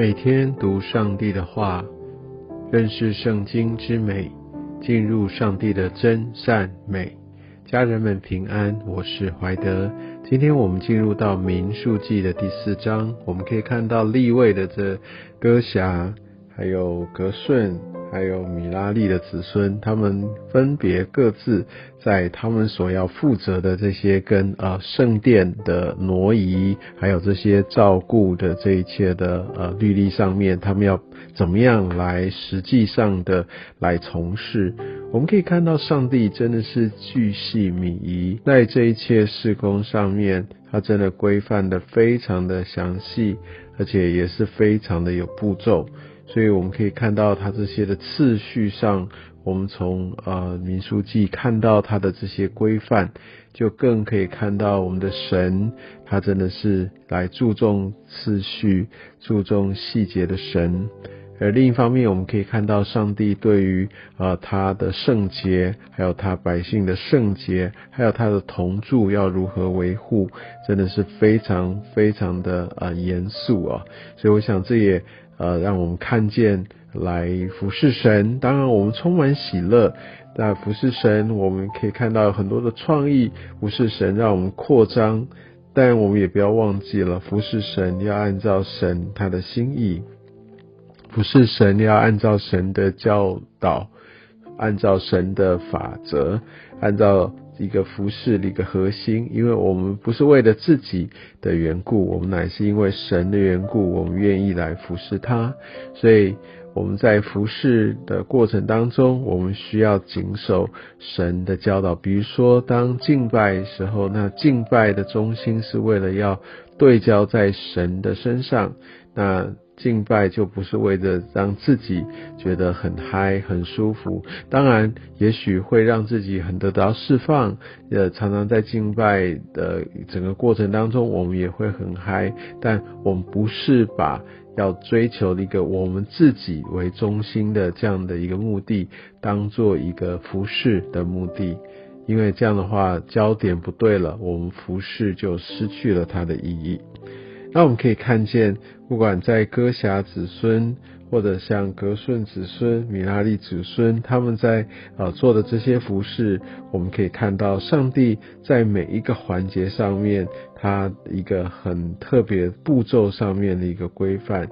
每天读上帝的话，认识圣经之美，进入上帝的真善美。家人们平安，我是怀德。今天我们进入到民数记的第四章，我们可以看到立位的这歌侠，还有格顺。还有米拉利的子孙，他们分别各自在他们所要负责的这些跟呃圣殿的挪移，还有这些照顾的这一切的呃律例上面，他们要怎么样来实际上的来从事？我们可以看到，上帝真的是巨细靡遗，在这一切事工上面，他真的规范的非常的详细，而且也是非常的有步骤。所以我们可以看到它这些的次序上，我们从呃民书记看到它的这些规范，就更可以看到我们的神，他真的是来注重次序、注重细节的神。而另一方面，我们可以看到上帝对于呃他的圣洁，还有他百姓的圣洁，还有他的同住要如何维护，真的是非常非常的呃严肃啊。所以我想这也。呃，让我们看见来服侍神，当然我们充满喜乐。在服侍神，我们可以看到很多的创意。服侍神，让我们扩张，但我们也不要忘记了，服侍神要按照神他的心意。服侍神要按照神的教导，按照神的法则，按照。一个服饰的一个核心，因为我们不是为了自己的缘故，我们乃是因为神的缘故，我们愿意来服侍他。所以我们在服侍的过程当中，我们需要谨守神的教导。比如说，当敬拜时候，那敬拜的中心是为了要对焦在神的身上。那敬拜就不是为了让自己觉得很嗨、很舒服，当然，也许会让自己很得到释放。呃，常常在敬拜的整个过程当中，我们也会很嗨，但我们不是把要追求一个我们自己为中心的这样的一个目的，当做一个服饰的目的，因为这样的话焦点不对了，我们服饰就失去了它的意义。那我们可以看见，不管在歌侠子孙，或者像格顺子孙、米拉利子孙，他们在呃做的这些服饰，我们可以看到上帝在每一个环节上面，他一个很特别步骤上面的一个规范。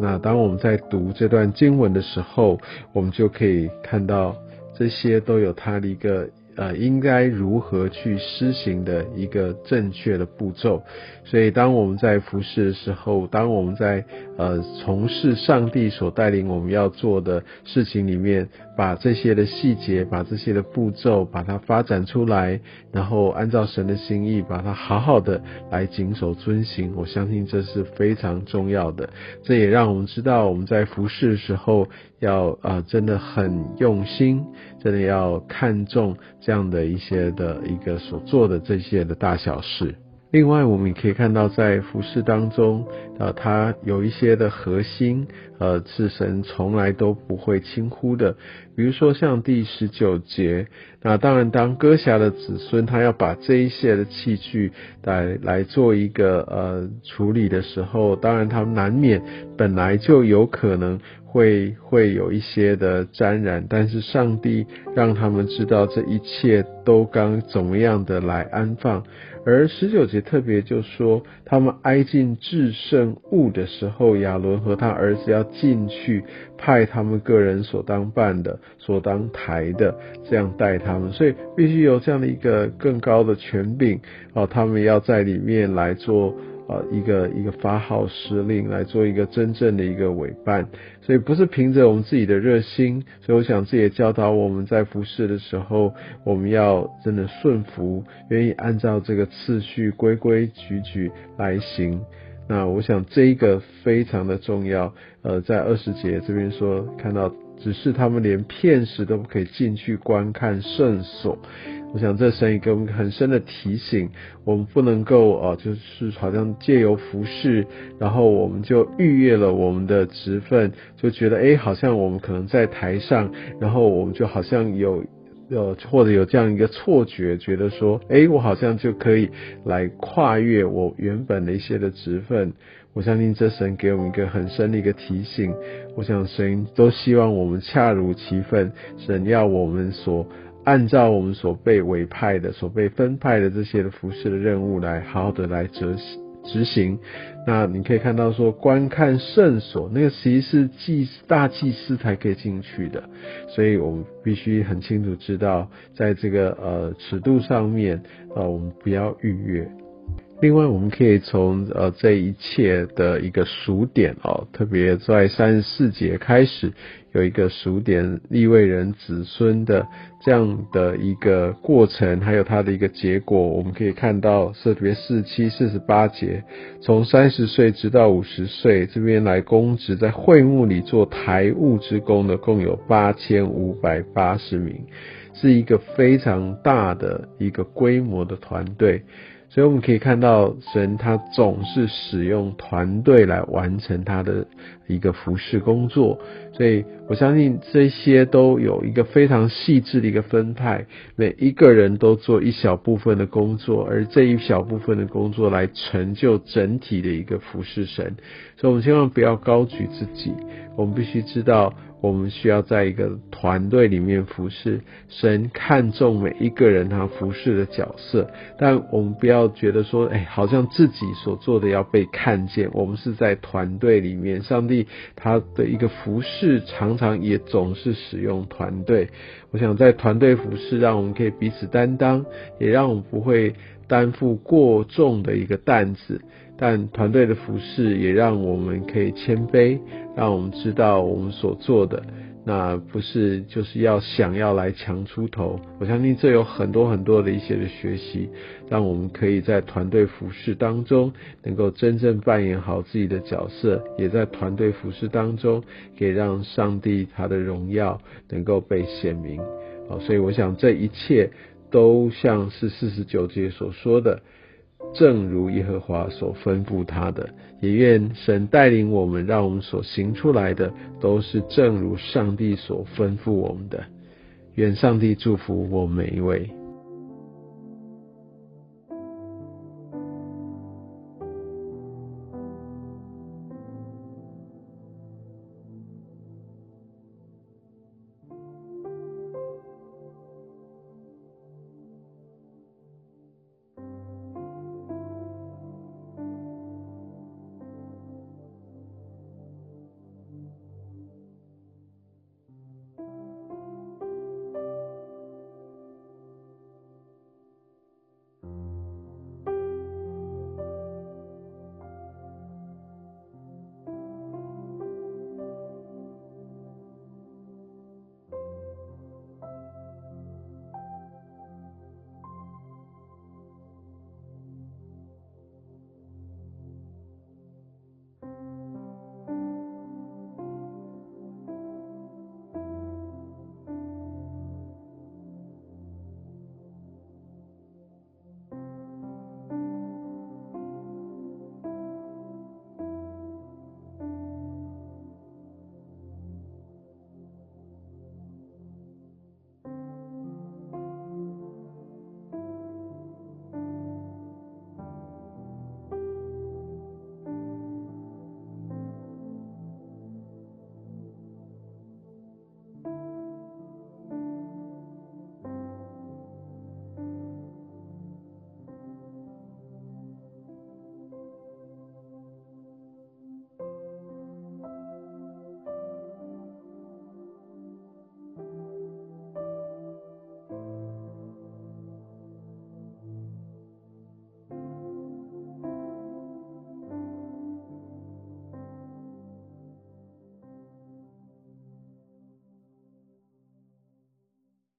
那当我们在读这段经文的时候，我们就可以看到这些都有它的一个。呃，应该如何去施行的一个正确的步骤。所以，当我们在服侍的时候，当我们在呃从事上帝所带领我们要做的事情里面，把这些的细节，把这些的步骤，把它发展出来，然后按照神的心意，把它好好的来谨守遵行。我相信这是非常重要的。这也让我们知道，我们在服侍的时候要啊，真的很用心，真的要看重。这样的一些的一个所做的这些的大小事。另外，我们也可以看到，在服饰当中，呃，它有一些的核心，呃，是神从来都不会轻忽的。比如说，像第十九节，那当然，当歌侠的子孙他要把这一些的器具来来做一个呃处理的时候，当然他们难免本来就有可能。会会有一些的沾染，但是上帝让他们知道这一切都刚怎么样的来安放。而十九节特别就说，他们挨近至圣物的时候，亚伦和他儿子要进去，派他们个人所当办的、所当抬的，这样带他们。所以必须有这样的一个更高的权柄哦，他们要在里面来做。呃，一个一个发号施令来做一个真正的一个委办，所以不是凭着我们自己的热心，所以我想这也教导我们在服侍的时候，我们要真的顺服，愿意按照这个次序规规矩矩来行。那我想这一个非常的重要。呃，在二十节这边说，看到只是他们连片时都不可以进去观看圣所。我想这神一个很深的提醒，我们不能够呃，就是好像借由服饰，然后我们就逾越了我们的职分，就觉得诶，好像我们可能在台上，然后我们就好像有呃，或者有这样一个错觉，觉得说，哎，我好像就可以来跨越我原本的一些的职分。我相信这神给我们一个很深的一个提醒。我想神都希望我们恰如其分，神要我们所按照我们所被委派的、所被分派的这些的服饰的任务来好好的来执行。执行。那你可以看到说，观看圣所那个其实是祭大祭司才可以进去的，所以我们必须很清楚知道，在这个呃尺度上面，呃我们不要逾越。另外，我们可以从呃这一切的一个数点哦，特别在三十四节开始有一个数点立位人子孙的这样的一个过程，还有它的一个结果，我们可以看到，特别四七四十八节，从三十岁直到五十岁，这边来公职在会幕里做台务之工的，共有八千五百八十名，是一个非常大的一个规模的团队。所以我们可以看到，神他总是使用团队来完成他的一个服饰工作。所以我相信这些都有一个非常细致的一个分派，每一个人都做一小部分的工作，而这一小部分的工作来成就整体的一个服饰神。所以我们千万不要高举自己，我们必须知道。我们需要在一个团队里面服侍，神看重每一个人他服侍的角色，但我们不要觉得说，哎，好像自己所做的要被看见。我们是在团队里面，上帝他的一个服侍常常也总是使用团队。我想在团队服侍，让我们可以彼此担当，也让我们不会担负过重的一个担子。但团队的服饰也让我们可以谦卑，让我们知道我们所做的那不是就是要想要来强出头。我相信这有很多很多的一些的学习，让我们可以在团队服饰当中能够真正扮演好自己的角色，也在团队服饰当中可以让上帝他的荣耀能够被显明。好，所以我想这一切都像是四十九节所说的。正如耶和华所吩咐他的，也愿神带领我们，让我们所行出来的都是正如上帝所吩咐我们的。愿上帝祝福我每一位。